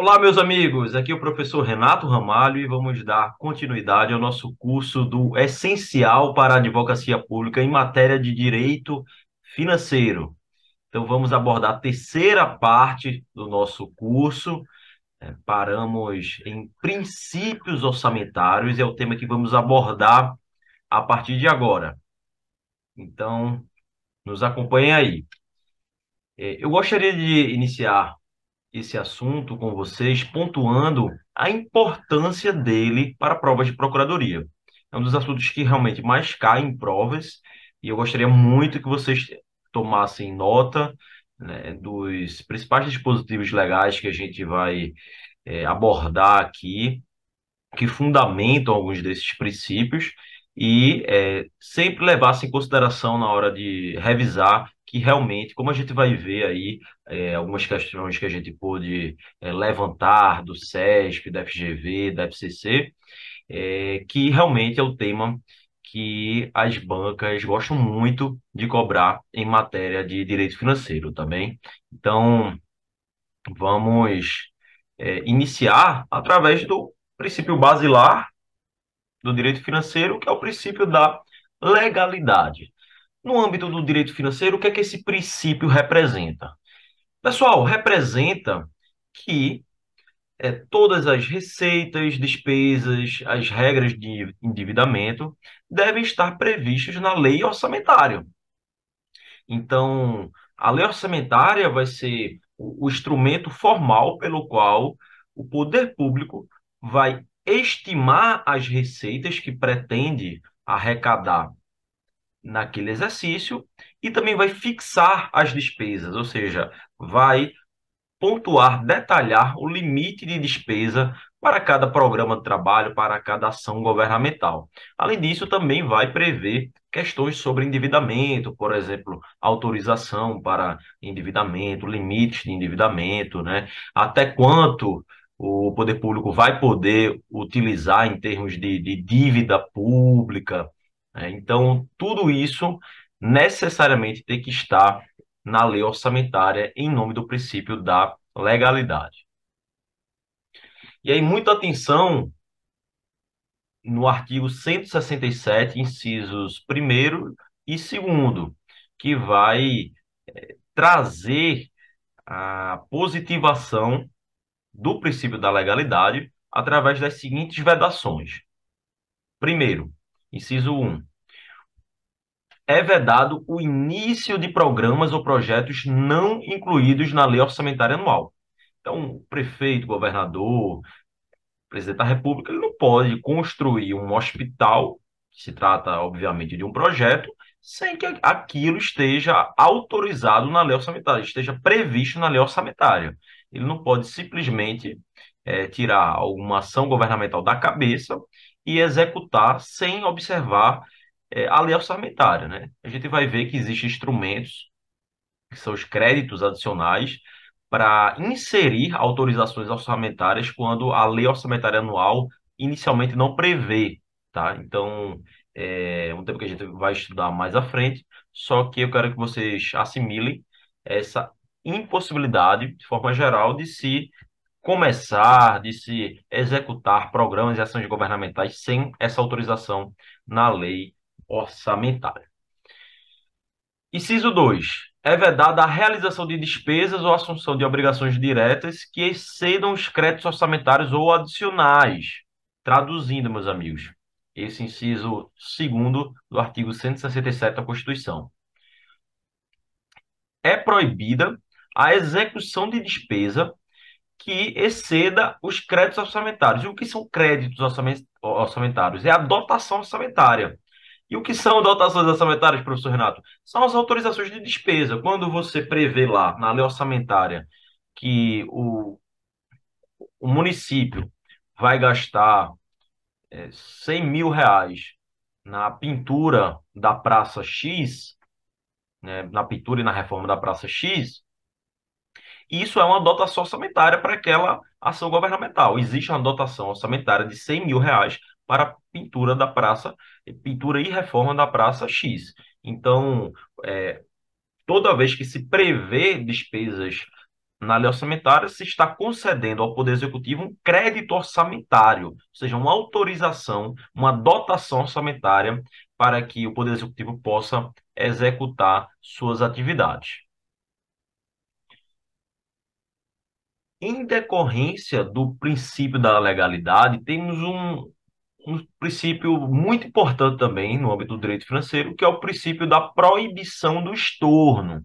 Olá, meus amigos. Aqui é o professor Renato Ramalho e vamos dar continuidade ao nosso curso do Essencial para a Advocacia Pública em matéria de direito financeiro. Então, vamos abordar a terceira parte do nosso curso. É, paramos em princípios orçamentários, é o tema que vamos abordar a partir de agora. Então, nos acompanhem aí. É, eu gostaria de iniciar esse assunto com vocês, pontuando a importância dele para provas de procuradoria. É um dos assuntos que realmente mais cai em provas, e eu gostaria muito que vocês tomassem nota né, dos principais dispositivos legais que a gente vai é, abordar aqui, que fundamentam alguns desses princípios, e é, sempre levassem em consideração na hora de revisar que realmente, como a gente vai ver aí, é, algumas questões que a gente pôde é, levantar do SESP, da FGV, da FCC, é, que realmente é o tema que as bancas gostam muito de cobrar em matéria de direito financeiro também. Tá então, vamos é, iniciar através do princípio basilar do direito financeiro, que é o princípio da legalidade. No âmbito do direito financeiro, o que é que esse princípio representa? Pessoal, representa que é, todas as receitas, despesas, as regras de endividamento devem estar previstas na lei orçamentária. Então, a lei orçamentária vai ser o, o instrumento formal pelo qual o poder público vai estimar as receitas que pretende arrecadar naquele exercício e também vai fixar as despesas, ou seja, vai pontuar, detalhar o limite de despesa para cada programa de trabalho, para cada ação governamental. Além disso, também vai prever questões sobre endividamento, por exemplo, autorização para endividamento, limites de endividamento, né? Até quanto o poder público vai poder utilizar em termos de, de dívida pública? Então, tudo isso necessariamente tem que estar na lei orçamentária em nome do princípio da legalidade. E aí, muita atenção no artigo 167, incisos 1 e 2, que vai é, trazer a positivação do princípio da legalidade através das seguintes vedações. Primeiro, inciso 1 é vedado o início de programas ou projetos não incluídos na lei orçamentária anual. Então, o prefeito, governador, presidente da República, ele não pode construir um hospital, que se trata, obviamente, de um projeto, sem que aquilo esteja autorizado na lei orçamentária, esteja previsto na lei orçamentária. Ele não pode simplesmente é, tirar alguma ação governamental da cabeça e executar sem observar é, a lei orçamentária, né? A gente vai ver que existem instrumentos, que são os créditos adicionais, para inserir autorizações orçamentárias quando a lei orçamentária anual inicialmente não prevê, tá? Então, é um tema que a gente vai estudar mais à frente, só que eu quero que vocês assimilem essa impossibilidade, de forma geral, de se começar, de se executar programas e ações governamentais sem essa autorização na lei orçamentária. Inciso 2. É vedada a realização de despesas ou assunção de obrigações diretas que excedam os créditos orçamentários ou adicionais. Traduzindo, meus amigos, esse inciso segundo do artigo 167 da Constituição. É proibida a execução de despesa que exceda os créditos orçamentários. E o que são créditos orçamentários? É a dotação orçamentária. E o que são dotações orçamentárias, professor Renato? São as autorizações de despesa. Quando você prevê lá na lei orçamentária que o, o município vai gastar é, 100 mil reais na pintura da Praça X, né, na pintura e na reforma da Praça X, isso é uma dotação orçamentária para aquela ação governamental. Existe uma dotação orçamentária de 100 mil reais para pintura da praça, pintura e reforma da praça X. Então, é, toda vez que se prevê despesas na lei orçamentária, se está concedendo ao Poder Executivo um crédito orçamentário, ou seja, uma autorização, uma dotação orçamentária para que o Poder Executivo possa executar suas atividades. Em decorrência do princípio da legalidade, temos um, um princípio muito importante também no âmbito do direito financeiro, que é o princípio da proibição do estorno.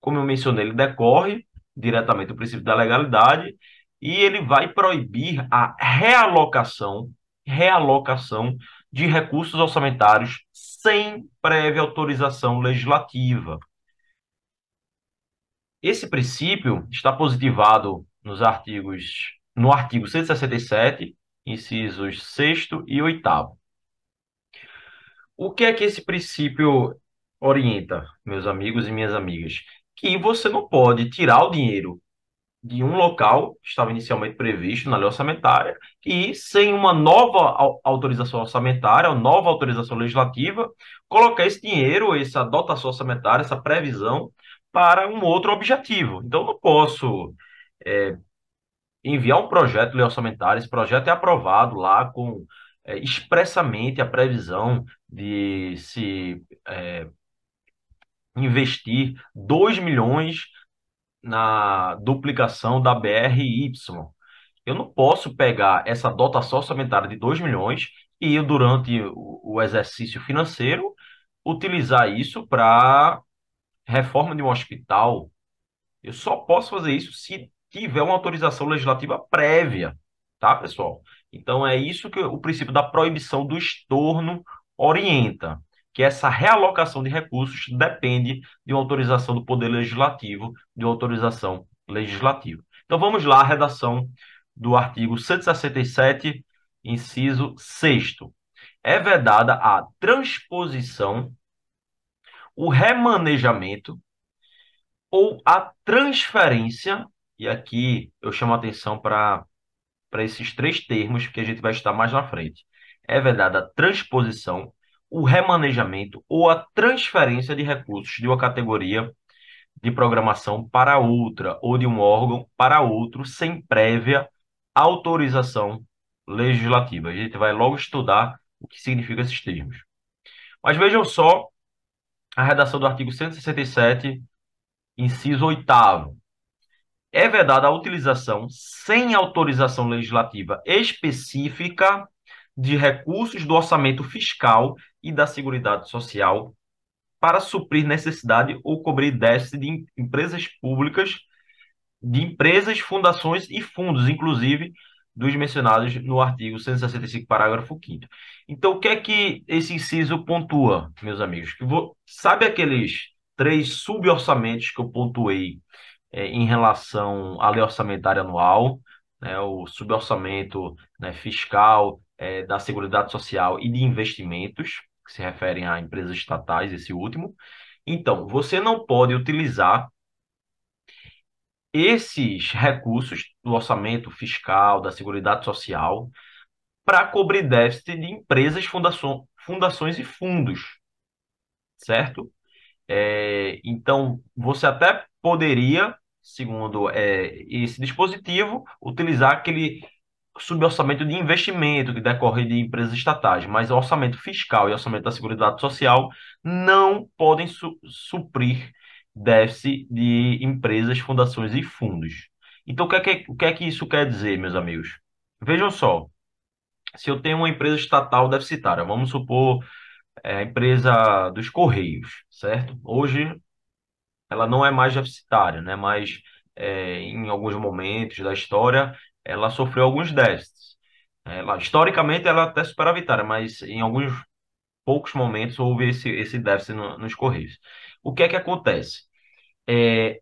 Como eu mencionei, ele decorre diretamente do princípio da legalidade e ele vai proibir a realocação, realocação de recursos orçamentários sem prévia autorização legislativa. Esse princípio está positivado nos artigos, no artigo 167, incisos 6 e 8. O que é que esse princípio orienta, meus amigos e minhas amigas? Que você não pode tirar o dinheiro de um local que estava inicialmente previsto na lei orçamentária e, sem uma nova autorização orçamentária, uma nova autorização legislativa, colocar esse dinheiro, essa dotação orçamentária, essa previsão para um outro objetivo. Então, não posso é, enviar um projeto de lei orçamentária, esse projeto é aprovado lá com é, expressamente a previsão de se é, investir 2 milhões na duplicação da BRY. Eu não posso pegar essa dotação orçamentária de 2 milhões e, durante o exercício financeiro, utilizar isso para reforma de um hospital. Eu só posso fazer isso se tiver uma autorização legislativa prévia, tá, pessoal? Então é isso que o princípio da proibição do estorno orienta que essa realocação de recursos depende de uma autorização do Poder Legislativo, de uma autorização legislativa. Então vamos lá, a redação do artigo 167, inciso 6 É vedada a transposição, o remanejamento ou a transferência, e aqui eu chamo a atenção para esses três termos que a gente vai estar mais na frente. É vedada a transposição, o remanejamento ou a transferência de recursos de uma categoria de programação para outra ou de um órgão para outro sem prévia autorização legislativa. A gente vai logo estudar o que significam esses termos. Mas vejam só a redação do artigo 167, inciso 8 é vedada a utilização sem autorização legislativa específica de recursos do orçamento fiscal e da Seguridade Social para suprir necessidade ou cobrir déficit de empresas públicas, de empresas, fundações e fundos, inclusive dos mencionados no artigo 165, parágrafo 5 Então, o que é que esse inciso pontua, meus amigos? Que vou, sabe aqueles três suborçamentos que eu pontuei é, em relação à lei orçamentária anual, né, o suborçamento né, fiscal, é, da Seguridade Social e de investimentos, que se referem a empresas estatais, esse último. Então, você não pode utilizar esses recursos do orçamento fiscal, da Seguridade Social, para cobrir déficit de empresas, fundações, e fundos, certo? É, então, você até poderia, segundo é, esse dispositivo, utilizar aquele suborçamento de investimento que decorre de empresas estatais, mas o orçamento fiscal e o orçamento da Seguridade Social não podem su suprir déficit de empresas, fundações e fundos. Então, o que, é que, o que é que isso quer dizer, meus amigos? Vejam só, se eu tenho uma empresa estatal deficitária, vamos supor é, a empresa dos Correios, certo? Hoje ela não é mais deficitária, né? Mas é, em alguns momentos da história ela sofreu alguns déficits. Ela, historicamente, ela até superavitária, mas em alguns poucos momentos houve esse, esse déficit no, nos Correios. O que é que acontece? É,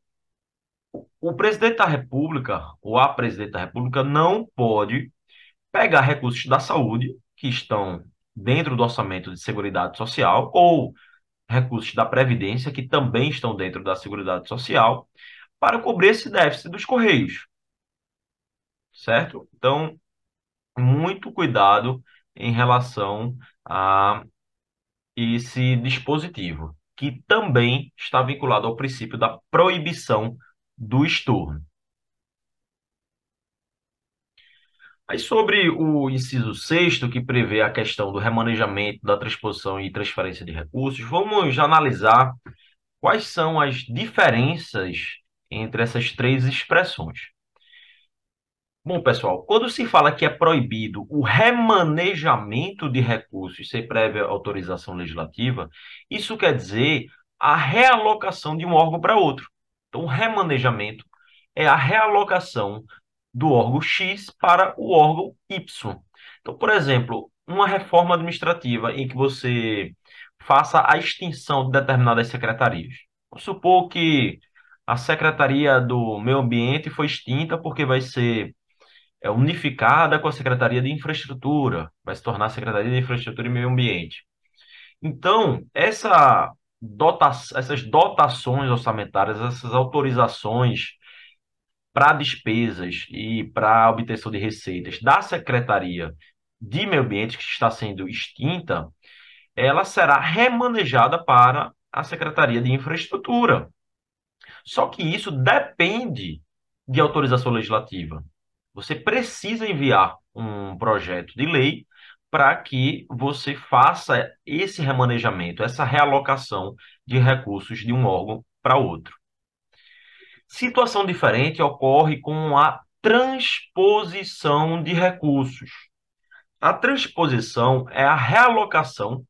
o presidente da República, ou a presidente da República, não pode pegar recursos da saúde, que estão dentro do orçamento de Seguridade Social, ou recursos da Previdência, que também estão dentro da Seguridade Social, para cobrir esse déficit dos Correios certo? Então, muito cuidado em relação a esse dispositivo. Que também está vinculado ao princípio da proibição do estorno. Aí sobre o inciso sexto, que prevê a questão do remanejamento, da transposição e transferência de recursos, vamos analisar quais são as diferenças entre essas três expressões. Bom, pessoal, quando se fala que é proibido o remanejamento de recursos sem prévia autorização legislativa, isso quer dizer a realocação de um órgão para outro. Então, o remanejamento é a realocação do órgão X para o órgão Y. Então, por exemplo, uma reforma administrativa em que você faça a extinção de determinadas secretarias. Vamos supor que a Secretaria do Meio Ambiente foi extinta porque vai ser é, unificada com a Secretaria de Infraestrutura, vai se tornar a Secretaria de Infraestrutura e Meio Ambiente. Então, essa dota essas dotações orçamentárias, essas autorizações para despesas e para obtenção de receitas da Secretaria de Meio Ambiente, que está sendo extinta, ela será remanejada para a Secretaria de Infraestrutura. Só que isso depende de autorização legislativa. Você precisa enviar um projeto de lei para que você faça esse remanejamento, essa realocação de recursos de um órgão para outro. Situação diferente ocorre com a transposição de recursos. A transposição é a realocação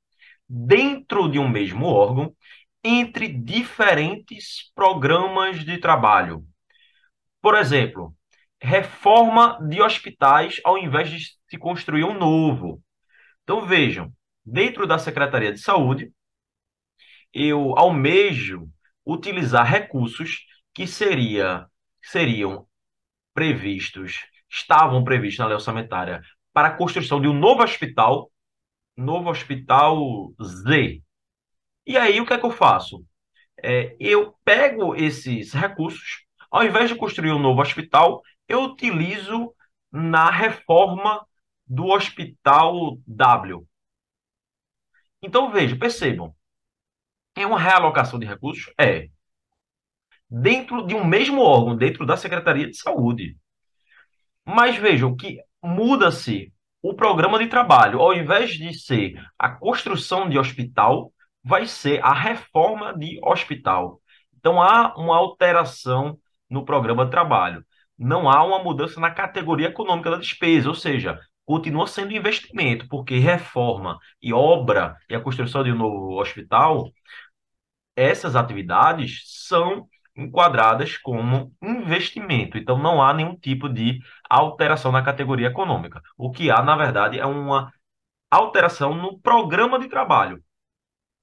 dentro de um mesmo órgão entre diferentes programas de trabalho. Por exemplo, reforma de hospitais ao invés de se construir um novo. Então vejam, dentro da Secretaria de Saúde, eu almejo utilizar recursos que seria, seriam previstos, estavam previstos na lei orçamentária para a construção de um novo hospital, novo hospital Z. E aí o que é que eu faço? É, eu pego esses recursos, ao invés de construir um novo hospital, eu utilizo na reforma do Hospital W. Então, veja, percebam. É uma realocação de recursos? É. Dentro de um mesmo órgão, dentro da Secretaria de Saúde. Mas vejam que muda-se o programa de trabalho. Ao invés de ser a construção de hospital, vai ser a reforma de hospital. Então há uma alteração no programa de trabalho. Não há uma mudança na categoria econômica da despesa, ou seja, continua sendo investimento, porque reforma e obra e a construção de um novo hospital, essas atividades são enquadradas como investimento. Então, não há nenhum tipo de alteração na categoria econômica. O que há, na verdade, é uma alteração no programa de trabalho.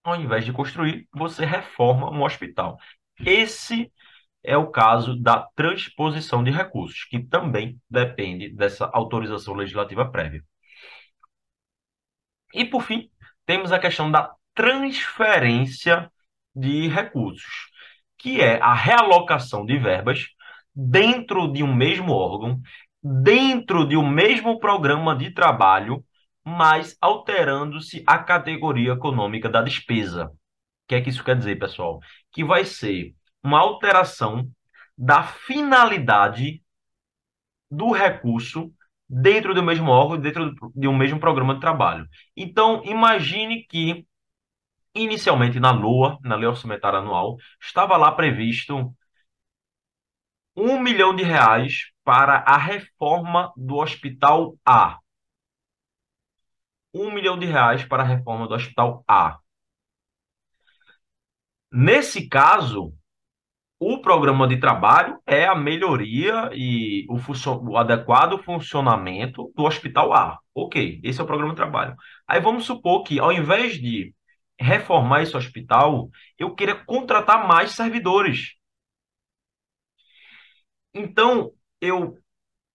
Ao invés de construir, você reforma um hospital. Esse é o caso da transposição de recursos, que também depende dessa autorização legislativa prévia. E, por fim, temos a questão da transferência de recursos, que é a realocação de verbas dentro de um mesmo órgão, dentro de um mesmo programa de trabalho, mas alterando-se a categoria econômica da despesa. O que é que isso quer dizer, pessoal? Que vai ser uma alteração da finalidade do recurso dentro do mesmo órgão, dentro de um mesmo programa de trabalho. Então, imagine que, inicialmente na LOA, na Lei Orçamentária Anual, estava lá previsto um milhão de reais para a reforma do Hospital A. Um milhão de reais para a reforma do Hospital A. Nesse caso, o programa de trabalho é a melhoria e o, o, adequado funcionamento do hospital A. Ok, esse é o programa de trabalho. Aí vamos supor que, ao invés de reformar esse hospital, eu queira contratar mais servidores. Então, eu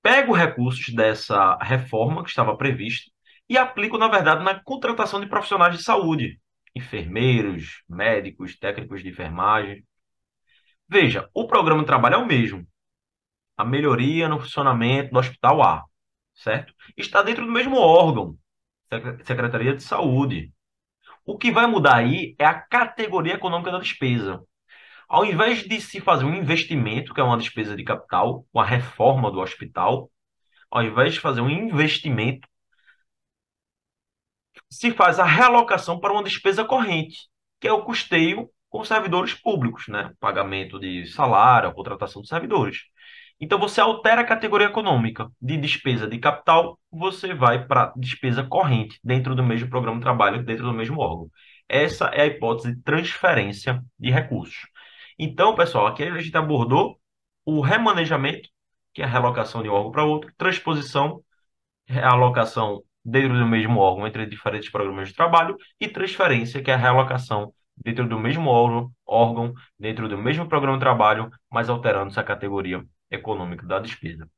pego recursos dessa reforma que estava prevista e aplico, na verdade, na contratação de profissionais de saúde, enfermeiros, médicos, técnicos de enfermagem. Veja, o programa de trabalho é o mesmo. A melhoria no funcionamento do Hospital A, certo? Está dentro do mesmo órgão, Secretaria de Saúde. O que vai mudar aí é a categoria econômica da despesa. Ao invés de se fazer um investimento, que é uma despesa de capital, com a reforma do hospital, ao invés de fazer um investimento, se faz a realocação para uma despesa corrente, que é o custeio com servidores públicos, né? Pagamento de salário, contratação de servidores. Então você altera a categoria econômica de despesa de capital, você vai para despesa corrente dentro do mesmo programa de trabalho, dentro do mesmo órgão. Essa é a hipótese de transferência de recursos. Então, pessoal, aqui a gente abordou o remanejamento, que é a realocação de um órgão para outro, transposição, realocação dentro do mesmo órgão entre diferentes programas de trabalho, e transferência, que é a realocação dentro do mesmo órgão, dentro do mesmo programa de trabalho, mas alterando essa categoria econômica da despesa.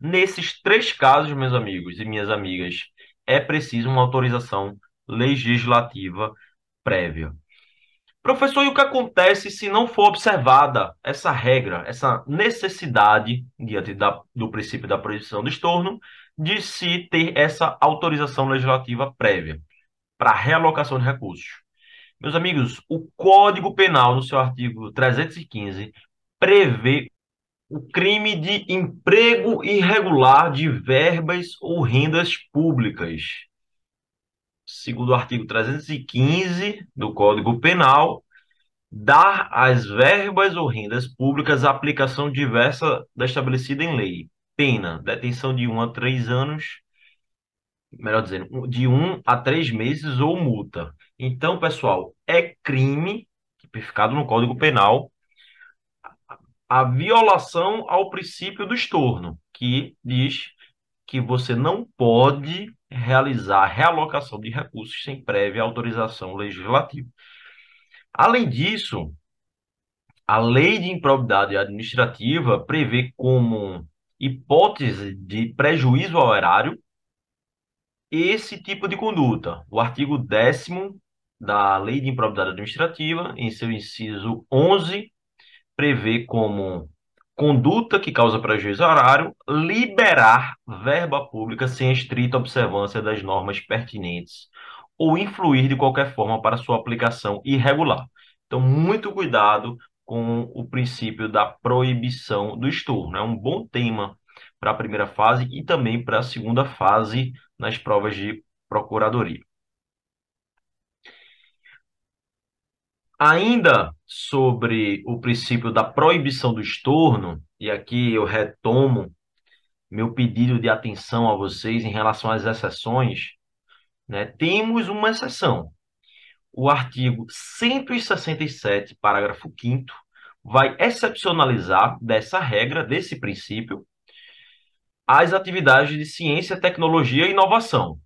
Nesses três casos, meus amigos e minhas amigas, é preciso uma autorização legislativa prévia. Professor, e o que acontece se não for observada essa regra, essa necessidade, diante da, do princípio da proibição do estorno, de se ter essa autorização legislativa prévia para realocação de recursos? Meus amigos, o Código Penal, no seu artigo 315, prevê o crime de emprego irregular de verbas ou rendas públicas segundo o artigo 315 do Código Penal, dar às verbas ou rendas públicas aplicação diversa da estabelecida em lei. Pena, detenção de um a três anos, melhor dizendo, de um a três meses ou multa. Então, pessoal, é crime, tipificado no Código Penal, a violação ao princípio do estorno, que diz que você não pode realizar realocação de recursos sem prévia autorização legislativa. Além disso, a lei de improbidade administrativa prevê como hipótese de prejuízo ao erário esse tipo de conduta. O artigo 10 da Lei de Improbidade Administrativa, em seu inciso 11, prevê como conduta que causa prejuízo horário, liberar verba pública sem estrita observância das normas pertinentes ou influir de qualquer forma para sua aplicação irregular. Então, muito cuidado com o princípio da proibição do estorno. É um bom tema para a primeira fase e também para a segunda fase nas provas de procuradoria. Ainda sobre o princípio da proibição do estorno, e aqui eu retomo meu pedido de atenção a vocês em relação às exceções, né? Temos uma exceção. O artigo 167, parágrafo 5 vai excepcionalizar dessa regra, desse princípio, as atividades de ciência, tecnologia e inovação.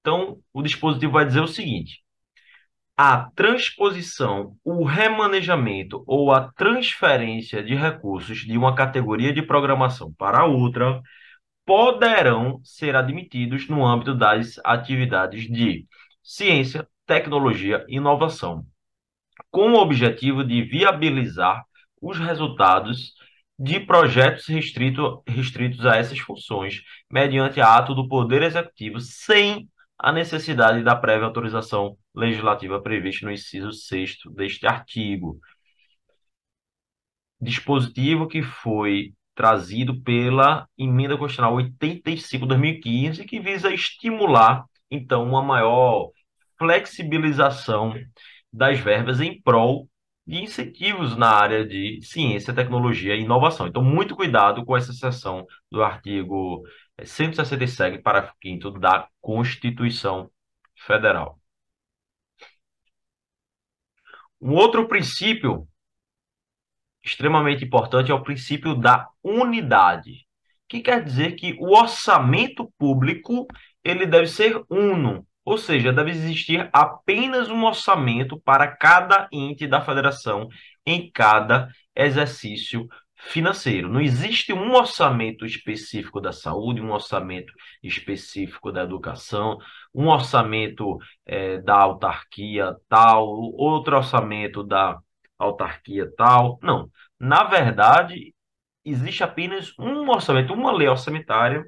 Então, o dispositivo vai dizer o seguinte: a transposição, o remanejamento ou a transferência de recursos de uma categoria de programação para outra poderão ser admitidos no âmbito das atividades de ciência, tecnologia e inovação, com o objetivo de viabilizar os resultados de projetos restrito, restritos a essas funções, mediante ato do Poder Executivo, sem a necessidade da prévia autorização legislativa prevista no inciso 6 deste artigo. Dispositivo que foi trazido pela Emenda Constitucional 85/2015, que visa estimular, então, uma maior flexibilização das verbas em prol de incentivos na área de ciência, tecnologia e inovação. Então, muito cuidado com essa seção do artigo 167, parágrafo 5 da Constituição Federal. Um outro princípio extremamente importante é o princípio da unidade, que quer dizer que o orçamento público ele deve ser uno, ou seja, deve existir apenas um orçamento para cada ente da federação em cada exercício financeiro. Não existe um orçamento específico da saúde, um orçamento específico da educação, um orçamento é, da autarquia tal, outro orçamento da autarquia tal. Não. Na verdade, existe apenas um orçamento, uma lei orçamentária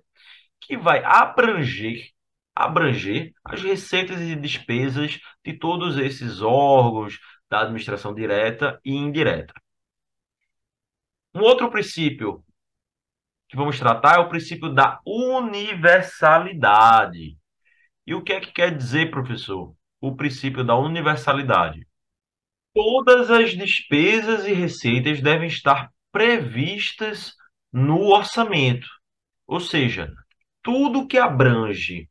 que vai abranger abranger as receitas e despesas de todos esses órgãos da administração direta e indireta. Um outro princípio que vamos tratar é o princípio da universalidade. E o que é que quer dizer, professor? O princípio da universalidade. Todas as despesas e receitas devem estar previstas no orçamento. Ou seja, tudo que abrange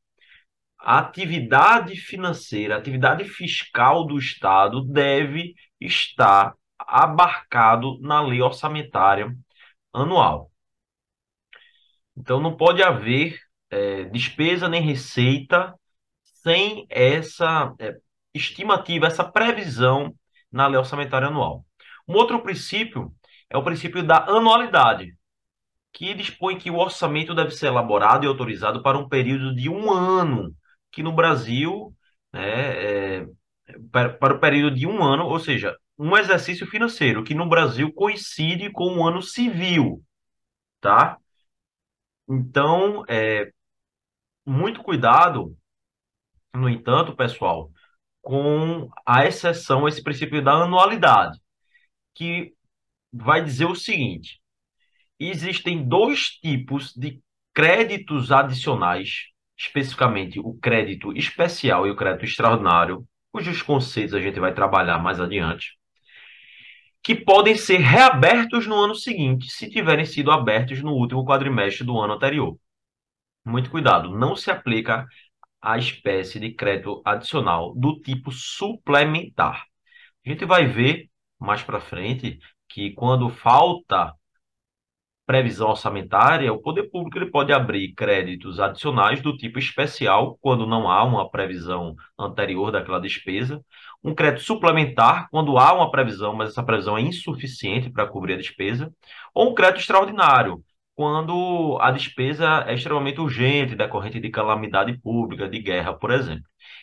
a atividade financeira, a atividade fiscal do Estado deve estar abarcado na lei orçamentária anual. Então, não pode haver é, despesa nem receita sem essa é, estimativa, essa previsão na lei orçamentária anual. Um outro princípio é o princípio da anualidade, que dispõe que o orçamento deve ser elaborado e autorizado para um período de um ano, que no Brasil, né, é, para, para o período de um ano, ou seja, um exercício financeiro, que no Brasil coincide com o ano civil, tá? Então, é, muito cuidado, no entanto, pessoal, com a exceção, esse princípio da anualidade, que vai dizer o seguinte: existem dois tipos de créditos adicionais, especificamente o crédito especial e o crédito extraordinário, cujos conceitos a gente vai trabalhar mais adiante, que podem ser reabertos no ano seguinte, se tiverem sido abertos no último quadrimestre do ano anterior. Muito cuidado, não se aplica a espécie de crédito adicional do tipo suplementar. A gente vai ver mais para frente que quando falta previsão orçamentária, o poder público ele pode abrir créditos adicionais do tipo especial, quando não há uma previsão anterior daquela despesa, um crédito suplementar, quando há uma previsão, mas essa previsão é insuficiente para cobrir a despesa, ou um crédito extraordinário, quando a despesa é extremamente urgente, decorrente de calamidade pública, de guerra, por exemplo.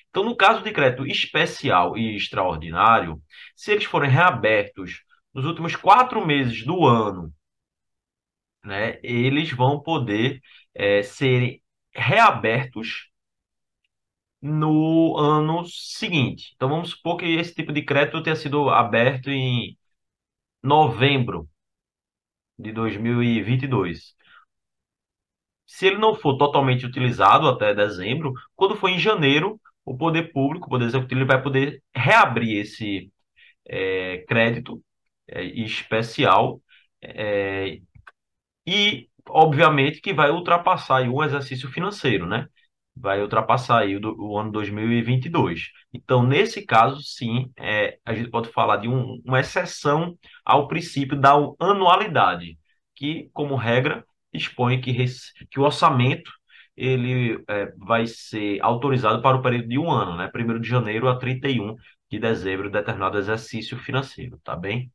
Então, no caso de crédito especial e extraordinário, se eles forem reabertos nos últimos quatro meses do ano, né, eles vão poder é, ser reabertos no ano seguinte. Então, vamos supor que esse tipo de crédito tenha sido aberto em novembro de 2022. Se ele não for totalmente utilizado até dezembro, quando for em janeiro, o poder público, o poder executivo, ele vai poder reabrir esse é, crédito é, especial é, e, obviamente, que vai ultrapassar um exercício financeiro, né? Vai ultrapassar aí o, o ano 2022. Então, nesse caso, sim, é, a gente pode falar de um, uma exceção ao princípio da anualidade, que, como regra, expõe que, que o orçamento ele é, vai ser autorizado para o período de um ano, né? 1 de janeiro a 31 de dezembro, determinado exercício financeiro, tá bem?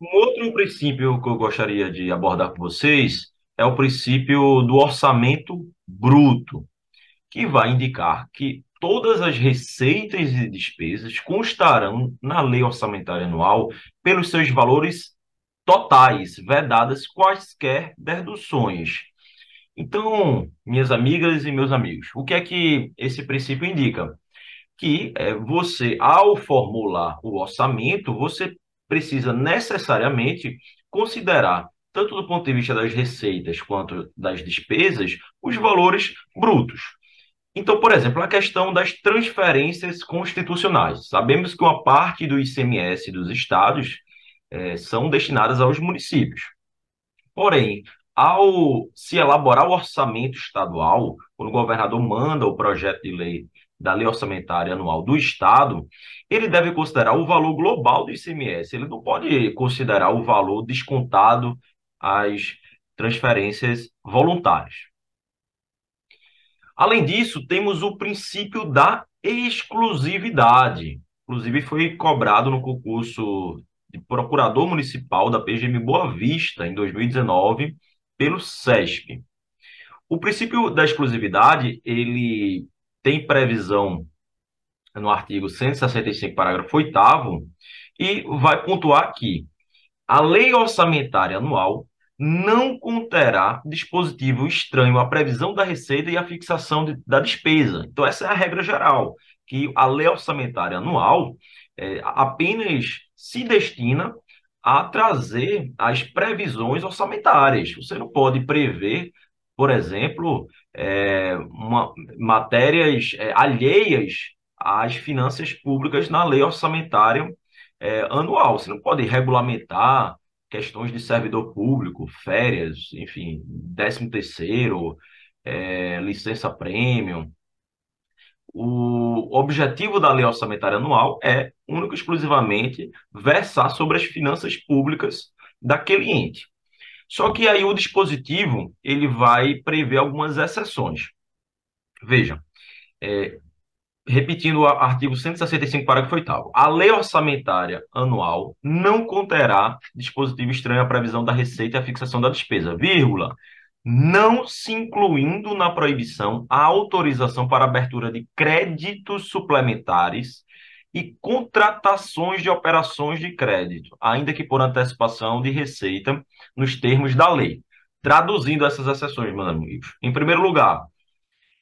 Um outro princípio que eu gostaria de abordar com vocês é o princípio do orçamento bruto, que vai indicar que todas as receitas e despesas constarão na lei orçamentária anual pelos seus valores totais, vedadas quaisquer deduções. Então, minhas amigas e meus amigos, o que é que esse princípio indica? Que é, você, ao formular o orçamento, você precisa necessariamente considerar, tanto do ponto de vista das receitas quanto das despesas, os valores brutos. Então, por exemplo, a questão das transferências constitucionais. Sabemos que uma parte do ICMS dos estados é, são destinadas aos municípios. Porém, ao se elaborar o orçamento estadual, quando o governador manda o projeto de lei da lei orçamentária anual do Estado, ele deve considerar o valor global do ICMS. Ele não pode considerar o valor descontado às transferências voluntárias. Além disso, temos o princípio da exclusividade. Inclusive, foi cobrado no concurso de procurador municipal da PGM Boa Vista, em 2019, pelo SESP. O princípio da exclusividade, ele tem previsão no artigo 165, parágrafo 8 e vai pontuar que a lei orçamentária anual não conterá dispositivo estranho à previsão da receita e à fixação de, da despesa. Então, essa é a regra geral, que a lei orçamentária anual é, apenas se destina a trazer as previsões orçamentárias. Você não pode prever, por exemplo, é, uma, matérias é, alheias às finanças públicas na lei orçamentária é, anual. Você não pode regulamentar questões de servidor público, férias, enfim, décimo terceiro, é, licença premium. O objetivo da lei orçamentária anual é, único e exclusivamente, versar sobre as finanças públicas daquele ente. Só que aí o dispositivo ele vai prever algumas exceções. Veja, é, repetindo o artigo 165, parágrafo 8 a lei orçamentária anual não conterá dispositivo estranho à previsão da receita e à fixação da despesa, vírgula, não se incluindo na proibição a autorização para abertura de créditos suplementares e contratações de operações de crédito, ainda que por antecipação de receita, nos termos da lei. Traduzindo essas exceções, meus amigos. Em primeiro lugar,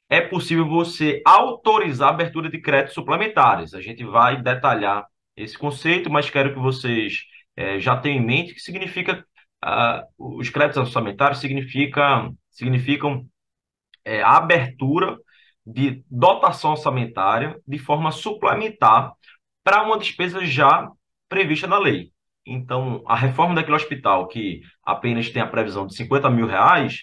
é possível você autorizar a abertura de créditos suplementares. A gente vai detalhar esse conceito, mas quero que vocês é, já tenham em mente que significa uh, os créditos orçamentários significa, significam é, a abertura de dotação orçamentária de forma suplementar para uma despesa já prevista na lei. Então, a reforma daquele hospital que apenas tem a previsão de 50 mil reais,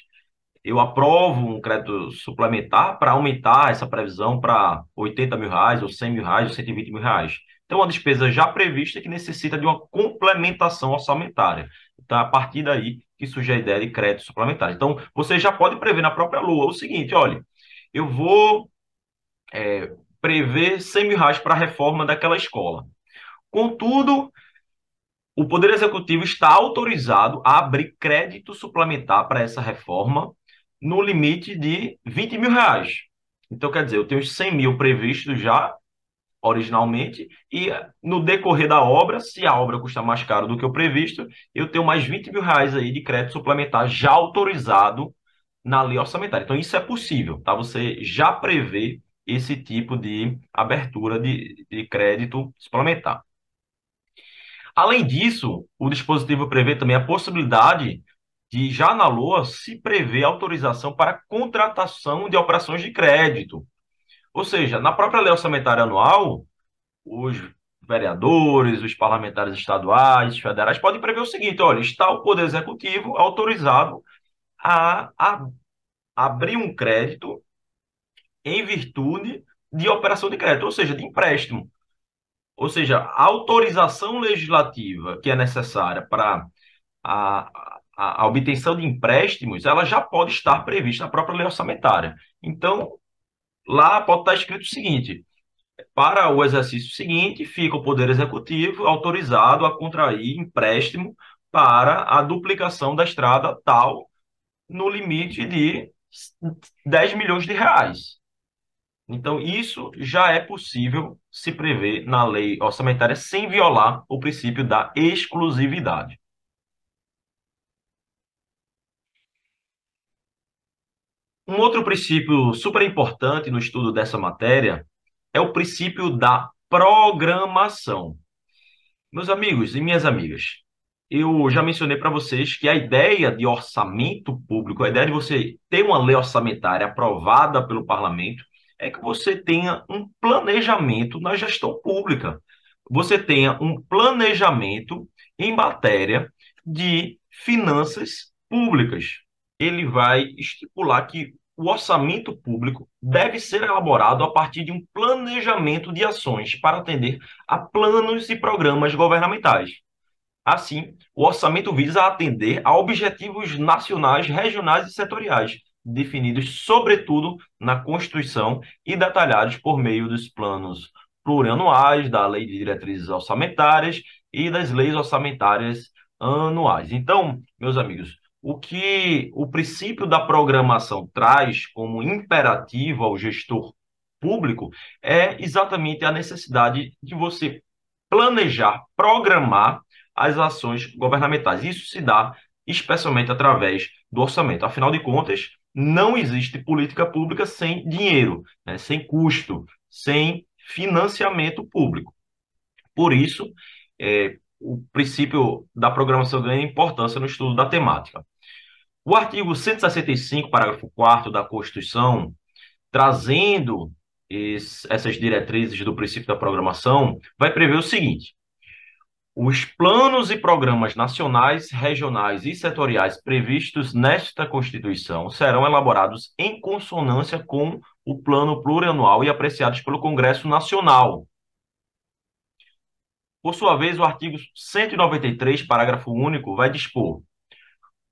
eu aprovo um crédito suplementar para aumentar essa previsão para 80 mil reais, ou 100 mil reais, ou 120 mil reais. Então, uma despesa já prevista que necessita de uma complementação orçamentária. Então, a partir daí que surge a ideia de crédito suplementar. Então, você já pode prever na própria lua o seguinte: olha, eu vou é, prever 100 mil reais para a reforma daquela escola. Contudo, o Poder Executivo está autorizado a abrir crédito suplementar para essa reforma no limite de 20 mil reais. Então, quer dizer, eu tenho os 100 mil previstos já, originalmente, e no decorrer da obra, se a obra custa mais caro do que o previsto, eu tenho mais 20 mil reais aí de crédito suplementar já autorizado na lei orçamentária. Então, isso é possível, tá? Você já prevê esse tipo de abertura de, de crédito suplementar. Além disso, o dispositivo prevê também a possibilidade de já na LOA se prevê autorização para contratação de operações de crédito. Ou seja, na própria lei orçamentária anual, os vereadores, os parlamentares estaduais, federais podem prever o seguinte: olha, está o Poder Executivo autorizado a, a abrir um crédito em virtude de operação de crédito, ou seja, de empréstimo. Ou seja, a autorização legislativa que é necessária para a, a, a, obtenção de empréstimos, ela já pode estar prevista na própria lei orçamentária. Então, lá pode estar escrito o seguinte: para o exercício seguinte, fica o Poder Executivo autorizado a contrair empréstimo para a duplicação da estrada tal, no limite de 10 milhões de reais. Então, isso já é possível se prever na lei orçamentária sem violar o princípio da exclusividade. Um outro princípio super importante no estudo dessa matéria é o princípio da programação. Meus amigos e minhas amigas, eu já mencionei para vocês que a ideia de orçamento público, a ideia de você ter uma lei orçamentária aprovada pelo parlamento, é que você tenha um planejamento na gestão pública. Você tenha um planejamento em matéria de finanças públicas. Ele vai estipular que o orçamento público deve ser elaborado a partir de um planejamento de ações para atender a planos e programas governamentais. Assim, o orçamento visa atender a objetivos nacionais, regionais e setoriais, definidos, sobretudo, na Constituição e detalhados por meio dos planos plurianuais, da Lei de Diretrizes Orçamentárias e das leis orçamentárias anuais. Então, meus amigos, o que o princípio da programação traz como imperativo ao gestor público é exatamente a necessidade de você planejar, programar as ações governamentais. Isso se dá especialmente através do orçamento. Afinal de contas, não existe política pública sem dinheiro, né, sem custo, sem financiamento público. Por isso, é, o princípio da programação ganha importância no estudo da temática. O artigo 165, parágrafo 4 da Constituição, trazendo esse, essas diretrizes do princípio da programação, vai prever o seguinte: os planos e programas nacionais, regionais e setoriais previstos nesta Constituição serão elaborados em consonância com o plano plurianual e apreciados pelo Congresso Nacional. Por sua vez, o artigo 193, parágrafo único, vai dispor: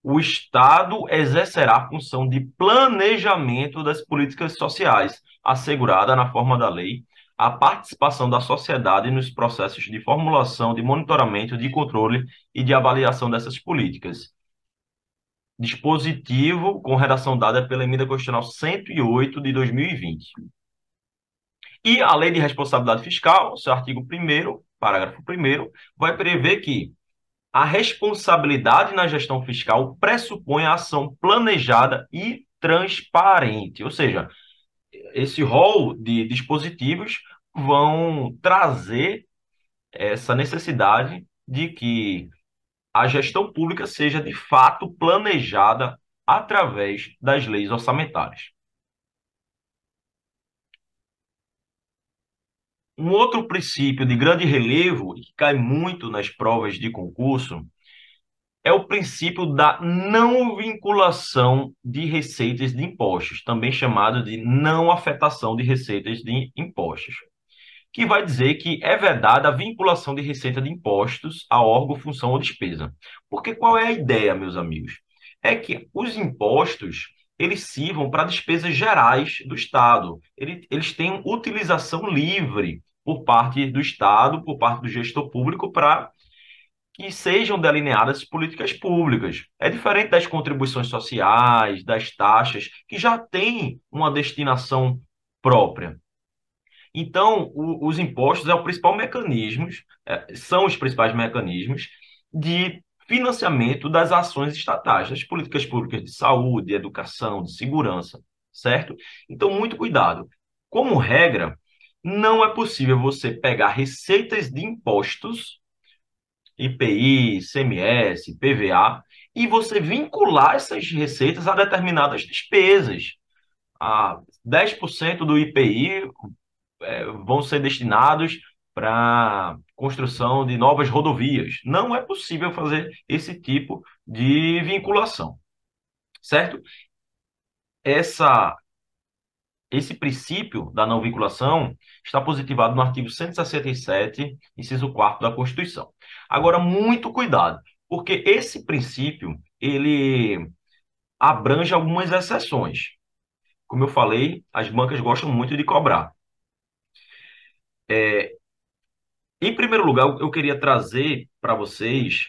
o Estado exercerá a função de planejamento das políticas sociais, assegurada na forma da lei a participação da sociedade nos processos de formulação, de monitoramento, de controle e de avaliação dessas políticas. Dispositivo com redação dada pela Emenda Constitucional 108 de 2020. E a Lei de Responsabilidade Fiscal, seu artigo 1 parágrafo 1 vai prever que a responsabilidade na gestão fiscal pressupõe a ação planejada e transparente, ou seja, esse rol de dispositivos vão trazer essa necessidade de que a gestão pública seja de fato planejada através das leis orçamentárias. Um outro princípio de grande relevo que cai muito nas provas de concurso é o princípio da não vinculação de receitas de impostos, também chamado de não afetação de receitas de impostos, que vai dizer que é vedada a vinculação de receita de impostos a órgão, função ou despesa. Porque qual é a ideia, meus amigos? É que os impostos eles sirvam para despesas gerais do Estado. Eles têm utilização livre por parte do Estado, por parte do gestor público, para que sejam delineadas políticas públicas. É diferente das contribuições sociais, das taxas, que já têm uma destinação própria. Então, o, os impostos é o principal mecanismo, é, são os principais mecanismos de financiamento das ações estatais, das políticas públicas de saúde, de educação, de segurança, certo? Então, muito cuidado. Como regra, não é possível você pegar receitas de impostos IPI, CMS, PVA, e você vincular essas receitas a determinadas despesas. A 10% do IPI é, vão ser destinados para construção de novas rodovias. Não é possível fazer esse tipo de vinculação, certo? Essa, esse princípio da não vinculação está positivado no artigo 167, inciso 4 da Constituição. Agora, muito cuidado, porque esse princípio, ele abrange algumas exceções. Como eu falei, as bancas gostam muito de cobrar. É, em primeiro lugar, eu queria trazer para vocês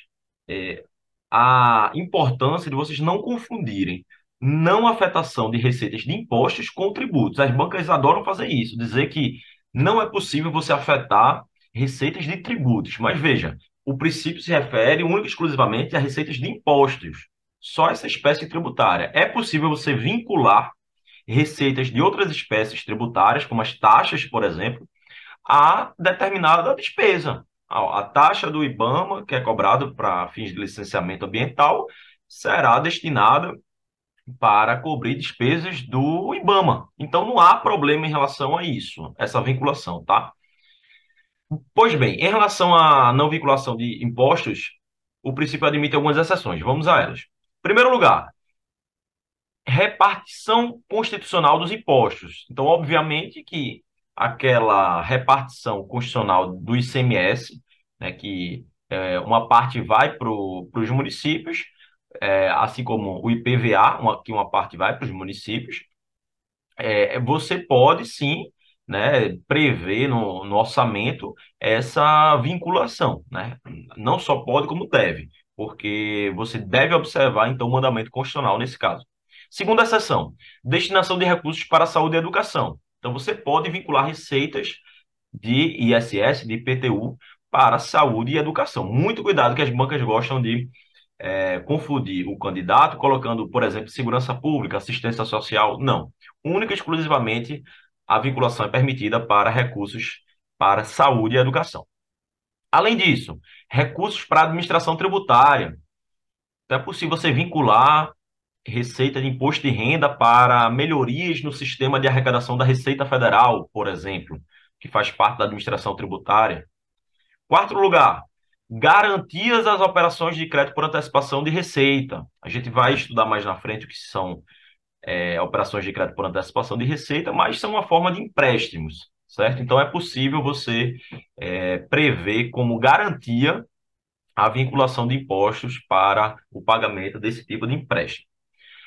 é, a importância de vocês não confundirem não afetação de receitas de impostos com tributos. As bancas adoram fazer isso, dizer que não é possível você afetar receitas de tributos. Mas veja, o princípio se refere única e exclusivamente a receitas de impostos, só essa espécie tributária. É possível você vincular receitas de outras espécies tributárias, como as taxas, por exemplo, a determinada despesa. A taxa do IBAMA, que é cobrado para fins de licenciamento ambiental, será destinada para cobrir despesas do IBAMA. Então não há problema em relação a isso, essa vinculação, tá? Pois bem, em relação à não vinculação de impostos, o princípio admite algumas exceções. Vamos a elas. Em primeiro lugar, repartição constitucional dos impostos. Então, obviamente que aquela repartição constitucional do ICMS, né, que é, uma parte vai para os municípios, é, assim como o IPVA, uma, que uma parte vai para os municípios, é, você pode sim né, prever no, no orçamento essa vinculação, né? Não só pode, como deve, porque você deve observar, então, o mandamento constitucional nesse caso. Segunda exceção, destinação de recursos para saúde e educação. Então, você pode vincular receitas de ISS, de IPTU, para saúde e educação. Muito cuidado que as bancas gostam de é, confundir o candidato colocando, por exemplo, segurança pública, assistência social. Não. Única e exclusivamente a vinculação é permitida para recursos para saúde e educação. Além disso, recursos para administração tributária. Então, é possível você vincular receita de imposto de renda para melhorias no sistema de arrecadação da Receita Federal, por exemplo, que faz parte da administração tributária. Quarto lugar, garantias às operações de crédito por antecipação de receita. A gente vai estudar mais na frente o que são é, operações de crédito por antecipação de receita, mas são uma forma de empréstimos, certo? Então é possível você é, prever como garantia a vinculação de impostos para o pagamento desse tipo de empréstimo.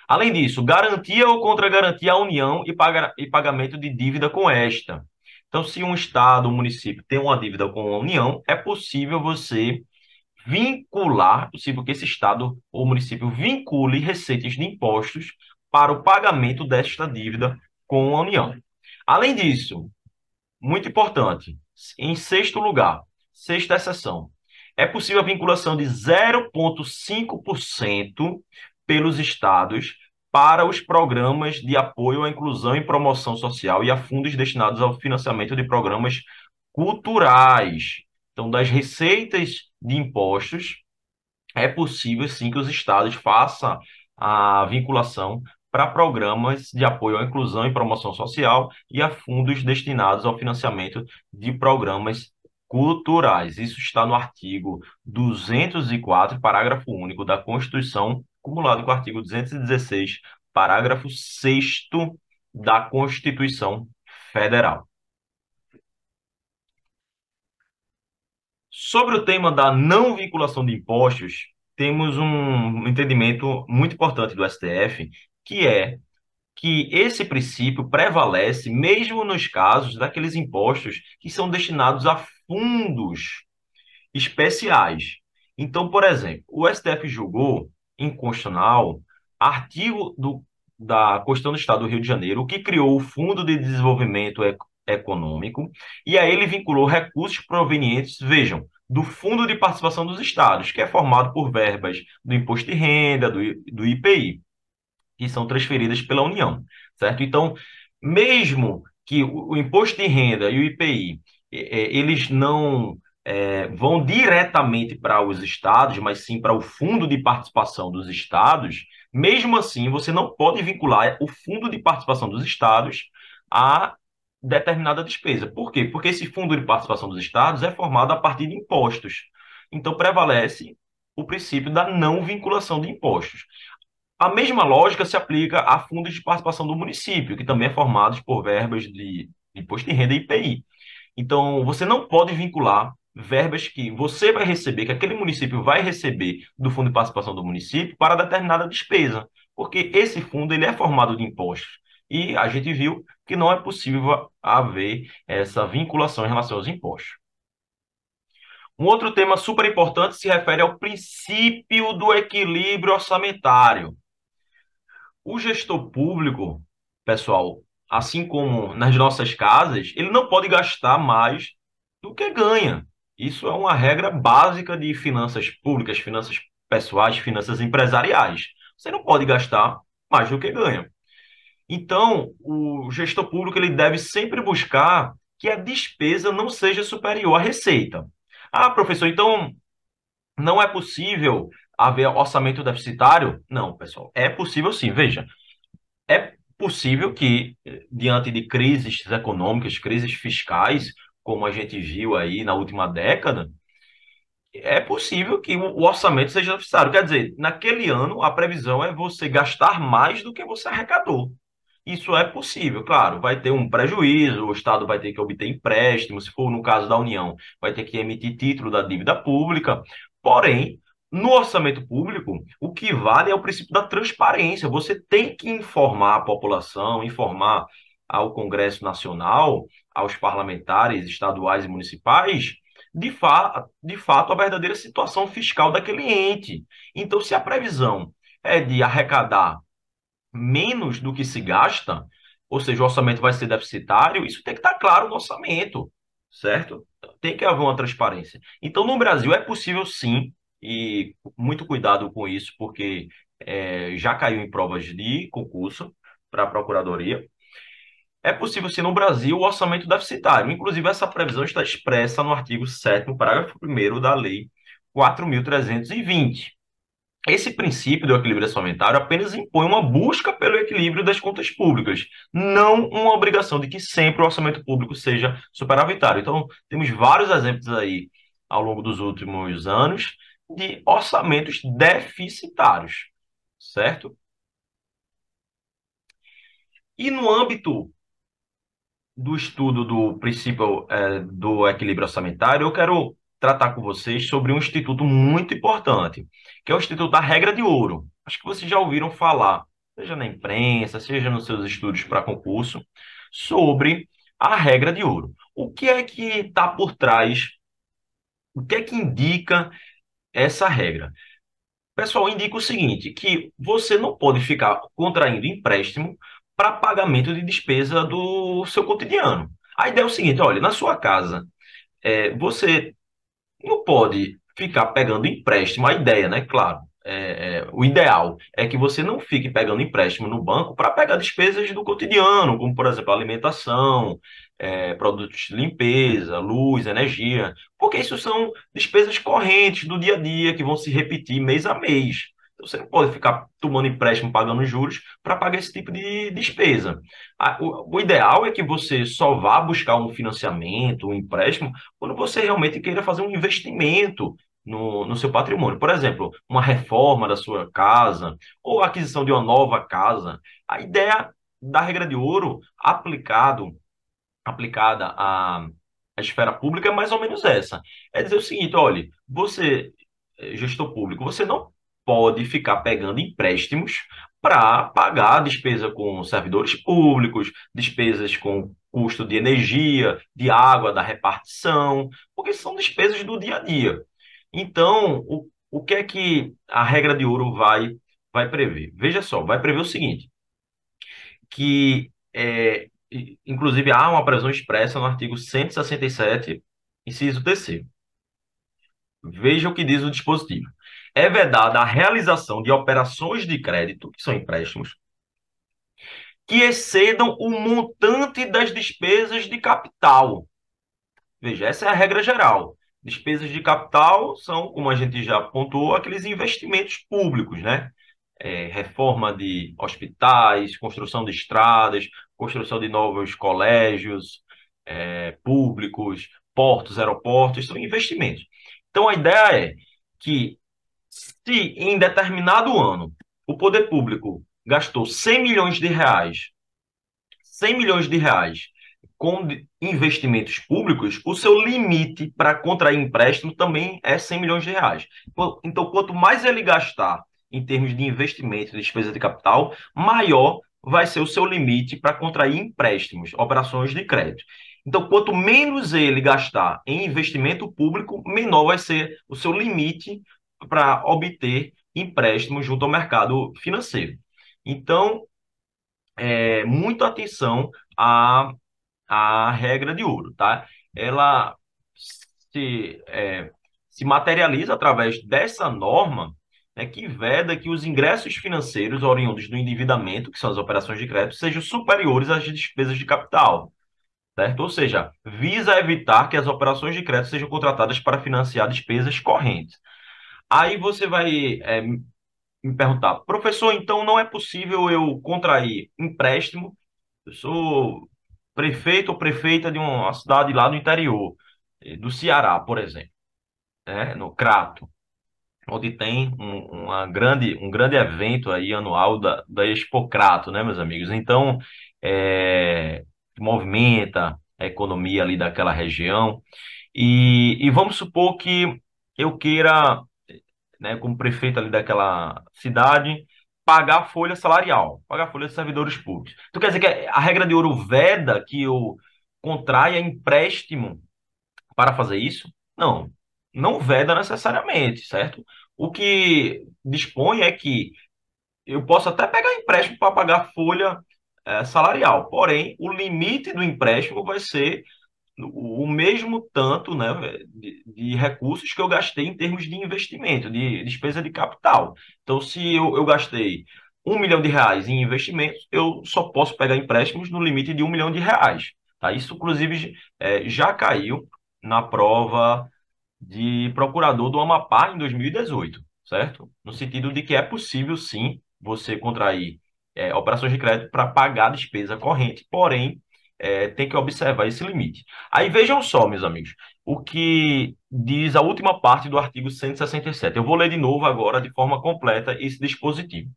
Além disso, garantia ou contra-garantia à União e, paga, e pagamento de dívida com esta. Então, se um Estado, um município tem uma dívida com a União, é possível você vincular, possível que esse Estado ou município vincule receitas de impostos para o pagamento desta dívida com a União. Além disso, muito importante, em sexto lugar, sexta exceção, é possível a vinculação de 0,5% pelos estados para os programas de apoio à inclusão e promoção social e a fundos destinados ao financiamento de programas culturais. Então, das receitas de impostos, é possível sim que os estados façam a vinculação para programas de apoio à inclusão e promoção social e a fundos destinados ao financiamento de programas culturais. Isso está no artigo 204, parágrafo único da Constituição cumulado com o artigo 216, parágrafo 6 da Constituição Federal. Sobre o tema da não vinculação de impostos, temos um entendimento muito importante do STF, que é que esse princípio prevalece mesmo nos casos daqueles impostos que são destinados a fundos especiais. Então, por exemplo, o STF julgou inconstitucional artigo do, da Constituição do Estado do Rio de Janeiro, que criou o Fundo de Desenvolvimento Econômico, e aí ele vinculou recursos provenientes, vejam, do Fundo de Participação dos Estados, que é formado por verbas do Imposto de Renda, do, do IPI, que são transferidas pela União, certo? Então, mesmo que o, o Imposto de Renda e o IPI, eles não é, vão diretamente para os estados, mas sim para o fundo de participação dos estados, mesmo assim, você não pode vincular o fundo de participação dos estados a determinada despesa. Por quê? Porque esse fundo de participação dos estados é formado a partir de impostos. Então, prevalece o princípio da não vinculação de impostos. A mesma lógica se aplica a fundos de participação do município, que também é formado por verbas de imposto de renda e IPI. Então, você não pode vincular verbas que você vai receber, que aquele município vai receber do fundo de participação do município para determinada despesa, porque esse fundo ele é formado de impostos. E a gente viu que não é possível haver essa vinculação em relação aos impostos. Um outro tema super importante se refere ao princípio do equilíbrio orçamentário. O gestor público, pessoal, assim como nas nossas casas, ele não pode gastar mais do que ganha. Isso é uma regra básica de finanças públicas, finanças pessoais, finanças empresariais. Você não pode gastar mais do que ganha. Então, o gestor público ele deve sempre buscar que a despesa não seja superior à receita. Ah, professor, então não é possível haver orçamento deficitário? Não, pessoal, é possível sim. Veja, é possível que, diante de crises econômicas, crises fiscais, como a gente viu aí na última década, é possível que o orçamento seja deficitário. Quer dizer, naquele ano, a previsão é você gastar mais do que você arrecadou. Isso é possível, claro, vai ter um prejuízo, o Estado vai ter que obter empréstimo, se for no caso da União, vai ter que emitir título da dívida pública. Porém, no orçamento público, o que vale é o princípio da transparência. Você tem que informar a população, informar ao Congresso Nacional aos parlamentares estaduais e municipais, de, fa de fato, a verdadeira situação fiscal daquele ente. Então, se a previsão é de arrecadar menos do que se gasta, ou seja, o orçamento vai ser deficitário, isso tem que estar claro no orçamento, certo? Tem que haver uma transparência. Então, no Brasil, é possível sim e muito cuidado com isso, porque é, já caiu em provas de concurso para a Procuradoria. É possível ser no Brasil o orçamento deficitário. Inclusive, essa previsão está expressa no artigo 7, parágrafo 1 da Lei 4.320. Esse princípio do equilíbrio orçamentário apenas impõe uma busca pelo equilíbrio das contas públicas, não uma obrigação de que sempre o orçamento público seja superavitário. Então, temos vários exemplos aí ao longo dos últimos anos de orçamentos deficitários, certo? E no âmbito do estudo do princípio é, do equilíbrio orçamentário, eu quero tratar com vocês sobre um instituto muito importante, que é o Instituto da Regra de Ouro. Acho que vocês já ouviram falar, seja na imprensa, seja nos seus estudos para concurso, sobre a regra de ouro. O que é que está por trás? O que é que indica essa regra? Pessoal, indica o seguinte, que você não pode ficar contraindo empréstimo para pagamento de despesa do seu cotidiano. A ideia é o seguinte, olha, na sua casa, é, você não pode ficar pegando empréstimo. A ideia, né? Claro, é, é, o ideal é que você não fique pegando empréstimo no banco para pegar despesas do cotidiano, como, por exemplo, alimentação, é, produtos de limpeza, luz, energia, porque isso são despesas correntes do dia a dia que vão se repetir mês a mês. Você não pode ficar tomando empréstimo, pagando juros para pagar esse tipo de despesa. O, ideal é que você só vá buscar um financiamento, um empréstimo, quando você realmente queira fazer um investimento no, no seu patrimônio. Por exemplo, uma reforma da sua casa ou a aquisição de uma nova casa. A ideia da regra de ouro aplicado, aplicada à, à esfera pública é mais ou menos essa. É dizer o seguinte, olha, você, eh, gestor público, você não pode ficar pegando empréstimos para pagar despesa com servidores públicos, despesas com custo de energia, de água, da repartição, porque são despesas do dia a dia. Então, o, o que é que a regra de ouro vai, vai prever? Veja só, vai prever o seguinte, que, é, inclusive, há uma previsão expressa no artigo 167, inciso terceiro. Veja o que diz o dispositivo é vedada a realização de operações de crédito, que são empréstimos, que excedam o montante das despesas de capital. Veja, essa é a regra geral. Despesas de capital são, como a gente já pontuou, aqueles investimentos públicos, né? É, reforma de hospitais, construção de estradas, construção de novos colégios é, públicos, portos, aeroportos, são investimentos. Então, a ideia é que se em determinado ano o poder público gastou 100 milhões de reais, 100 milhões de reais com investimentos públicos, o seu limite para contrair empréstimo também é 100 milhões de reais. Então, quanto mais ele gastar em termos de investimento, de despesa de capital, maior vai ser o seu limite para contrair empréstimos, operações de crédito. Então, quanto menos ele gastar em investimento público, menor vai ser o seu limite para obter empréstimos junto ao mercado financeiro. Então, é, muita atenção à, à regra de ouro, tá? Ela se, é, se materializa através dessa norma né, que veda que os ingressos financeiros oriundos do endividamento, que são as operações de crédito, sejam superiores às despesas de capital. Certo? Ou seja, visa evitar que as operações de crédito sejam contratadas para financiar despesas correntes. Aí você vai é, me perguntar, professor, então não é possível eu contrair empréstimo? Eu sou prefeito ou prefeita de uma cidade lá no interior, eh, do Ceará, por exemplo, né, no Crato, onde tem um, uma grande, um grande evento aí anual da, da Expo Crato, né, meus amigos? Então, é, movimenta a economia ali daquela região. E, e vamos supor que eu queira né, como prefeito ali daquela cidade, pagar folha salarial, pagar folha de servidores públicos. Então quer dizer que a regra de ouro veda que eu contraia empréstimo para fazer isso? Não, não veda necessariamente, certo? O que dispõe é que eu posso até pegar empréstimo para pagar folha é, salarial, porém o limite do empréstimo vai ser o mesmo tanto né, de, de, recursos que eu gastei em termos de investimento, de despesa de capital. Então, se eu, eu gastei um milhão de reais em investimentos, eu só posso pegar empréstimos no limite de um milhão de reais. Tá? Isso, inclusive, é, já caiu na prova de procurador do Amapá em 2018, certo? No sentido de que é possível, sim, você contrair é, operações de crédito para pagar a despesa corrente, porém, é, tem que observar esse limite. Aí vejam só, meus amigos, o que diz a última parte do artigo 167. Eu vou ler de novo agora, de forma completa, esse dispositivo.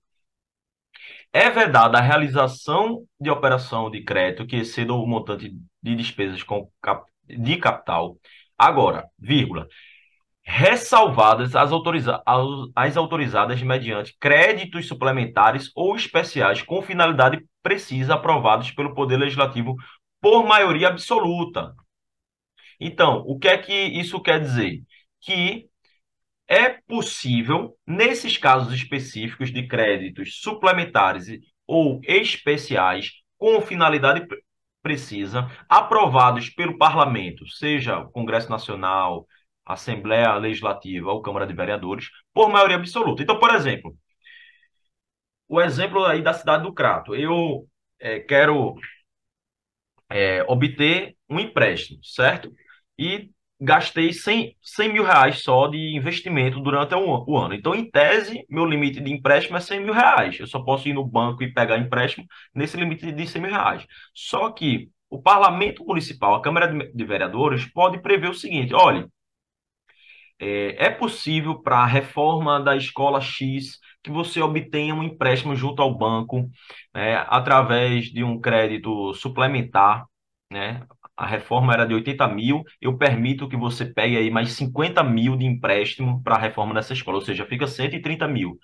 É vedada a realização de operação de crédito que exceda o montante de despesas com cap de capital. Agora, vírgula, ressalvadas as, autoriza as autorizadas mediante créditos suplementares ou especiais com finalidade precisa aprovados pelo Poder Legislativo por maioria absoluta. Então, o que é que isso quer dizer? Que é possível, nesses casos específicos de créditos suplementares ou especiais, com finalidade precisa, aprovados pelo parlamento, seja o Congresso Nacional, Assembleia Legislativa ou Câmara de Vereadores, por maioria absoluta. Então, por exemplo, o exemplo aí da cidade do Crato. Eu é, quero é, obter um empréstimo, certo? E gastei 100, 100 mil reais só de investimento durante o, o, ano. Então, em tese, meu limite de empréstimo é 100 mil reais. Eu só posso ir no banco e pegar empréstimo nesse limite de 100 mil reais. Só que o Parlamento Municipal, a Câmara de Vereadores, pode prever o seguinte: olha, é, é possível para a reforma da escola X que você obtenha um empréstimo junto ao banco, né, através de um crédito suplementar, né? A reforma era de 80 mil, eu permito que você pegue aí mais 50 mil de empréstimo para a reforma dessa escola, ou seja, fica 130 mil.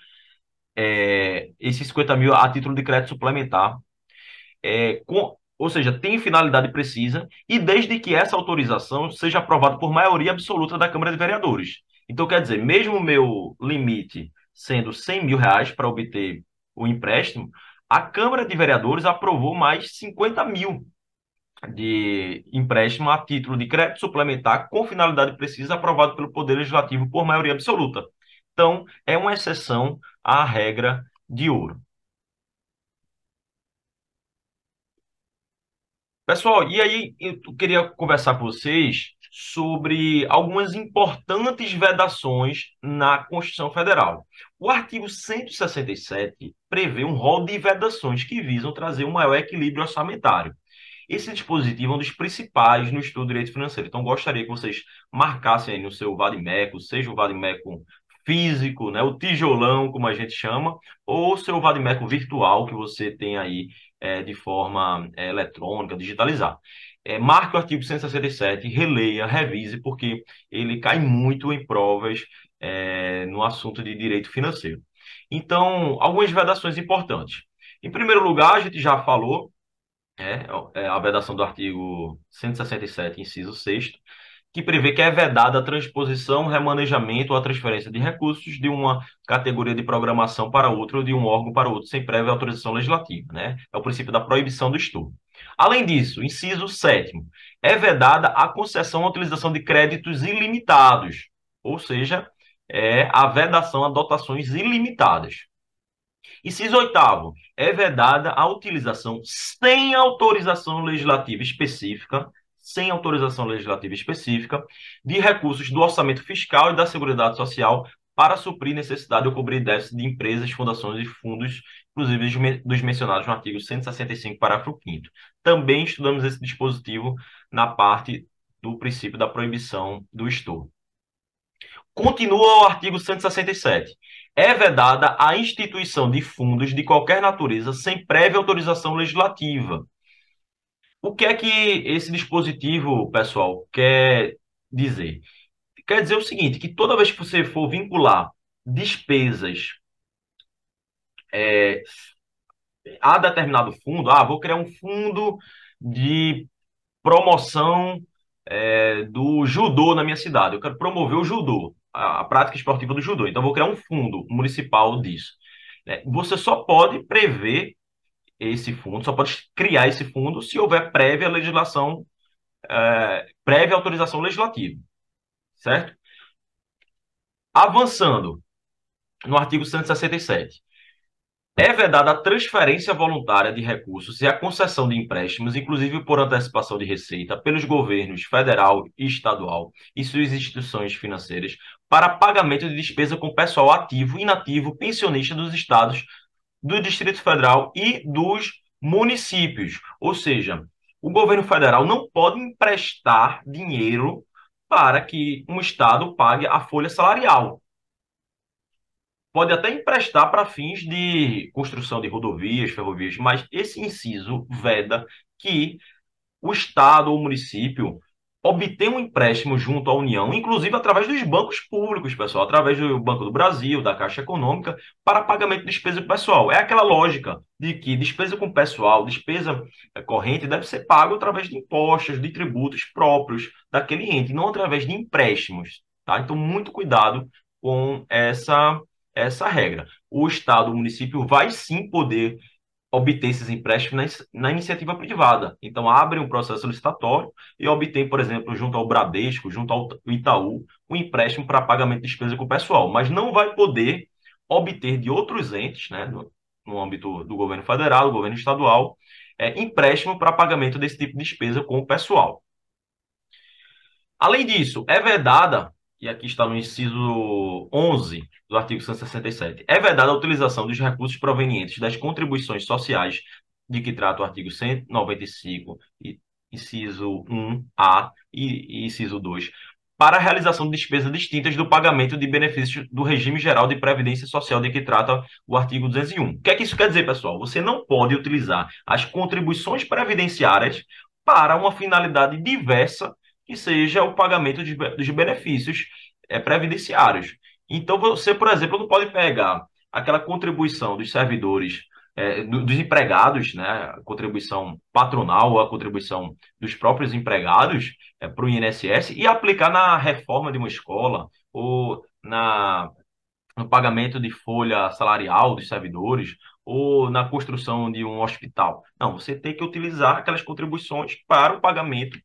É, esses 50 mil a título de crédito suplementar, é, com, ou seja, tem finalidade precisa, e desde que essa autorização seja aprovada por maioria absoluta da Câmara de Vereadores. Então, quer dizer, mesmo o meu limite sendo 100 mil reais para obter o empréstimo, a Câmara de Vereadores aprovou mais 50 mil de empréstimo a título de crédito suplementar com finalidade precisa aprovado pelo Poder Legislativo por maioria absoluta. Então, é uma exceção à regra de ouro. Pessoal, e aí eu queria conversar com vocês sobre algumas importantes vedações na Constituição Federal. O artigo 167 prevê um rol de vedações que visam trazer um maior equilíbrio orçamentário. Esse dispositivo é um dos principais no estudo de direito financeiro. Então, gostaria que vocês marcassem aí no seu Vadimeco, seja o Vadimeco físico, né, o tijolão, como a gente chama, ou seu Vadimeco virtual que você tem aí é, de forma é, eletrônica, digitalizada. É, marque o artigo 167, releia, revise, porque ele cai muito em provas é, no assunto de direito financeiro. Então, algumas vedações importantes. Em primeiro lugar, a gente já falou, é, é a vedação do artigo 167, inciso 6 que prevê que é vedada a transposição, remanejamento ou a transferência de recursos de uma categoria de programação para outra ou de um órgão para outro sem prévia autorização legislativa, né? É o princípio da proibição do estudo. Além disso, inciso sétimo, é vedada a concessão ou utilização de créditos ilimitados, ou seja, é a vedação a dotações ilimitadas. Inciso oitavo, é vedada a utilização sem autorização legislativa específica sem autorização legislativa específica, de recursos do orçamento fiscal e da Seguridade Social para suprir necessidade ou cobrir déficit de empresas, fundações e fundos, inclusive dos mencionados no artigo 165, parágrafo 5 Também estudamos esse dispositivo na parte do princípio da proibição do estouro. Continua o artigo 167. É vedada a instituição de fundos de qualquer natureza sem prévia autorização legislativa, o que é que esse dispositivo, pessoal, quer dizer? Quer dizer o seguinte, que toda vez que você for vincular despesas é, a determinado fundo, ah, vou criar um fundo de promoção é, do judô na minha cidade. Eu quero promover o judô, a, a, prática esportiva do judô. Então, vou criar um fundo municipal disso. É, você só pode prever esse fundo, só pode criar esse fundo se houver prévia legislação é, prévia autorização legislativa, certo? Avançando no artigo 167. É vedada a transferência voluntária de recursos e a concessão de empréstimos, inclusive por antecipação de receita, pelos governos federal e estadual e suas instituições financeiras, para pagamento de despesa com pessoal ativo inativo pensionista dos estados, do Distrito Federal e dos municípios. Ou seja, o governo federal não pode emprestar dinheiro para que um estado pague a folha salarial pode até emprestar para fins de construção de rodovias, ferrovias, mas esse inciso veda que o Estado ou o município obtenha um empréstimo junto à União, inclusive através dos bancos públicos, pessoal, através do Banco do Brasil, da Caixa Econômica, para pagamento de despesa pessoal. É aquela lógica de que despesa com pessoal, despesa é, corrente, deve ser pago através de impostos, de tributos próprios daquele ente, não através de empréstimos. Tá? Então, muito cuidado com essa essa regra. O Estado, o município, vai sim poder obter esses empréstimos na, na, iniciativa privada. Então, abre um processo licitatório e obtém, por exemplo, junto ao Bradesco, junto ao Itaú, um empréstimo para pagamento de despesa com o pessoal, mas não vai poder obter de outros entes, né, no, no âmbito do governo federal, do governo estadual, é, empréstimo para pagamento desse tipo de despesa com o pessoal. Além disso, é vedada e aqui está no inciso 11 do artigo 167. É vedada a utilização dos recursos provenientes das contribuições sociais de que trata o artigo 195, inciso 1A e inciso 2, para a realização de despesas distintas do pagamento de benefícios do regime geral de previdência social de que trata o artigo 201. O que é que isso quer dizer, pessoal? Você não pode utilizar as contribuições previdenciárias para uma finalidade diversa que seja o pagamento de, dos benefícios é, previdenciários. Então, você, por exemplo, não pode pegar aquela contribuição dos servidores, é, dos empregados, né, a contribuição patronal ou a contribuição dos próprios empregados é, para o INSS e aplicar na reforma de uma escola ou na, no pagamento de folha salarial dos servidores ou na construção de um hospital. Não, você tem que utilizar aquelas contribuições para o pagamento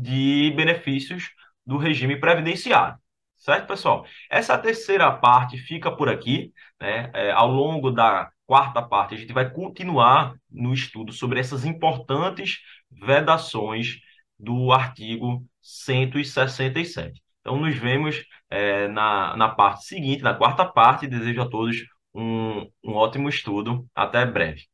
de benefícios do regime previdenciário. Certo, pessoal? Essa terceira parte fica por aqui. Né? É, ao longo da quarta parte, a gente vai continuar no estudo sobre essas importantes vedações do artigo 167. Então, nos vemos é, na, na parte seguinte, na quarta parte. Desejo a todos um, um ótimo estudo. Até breve.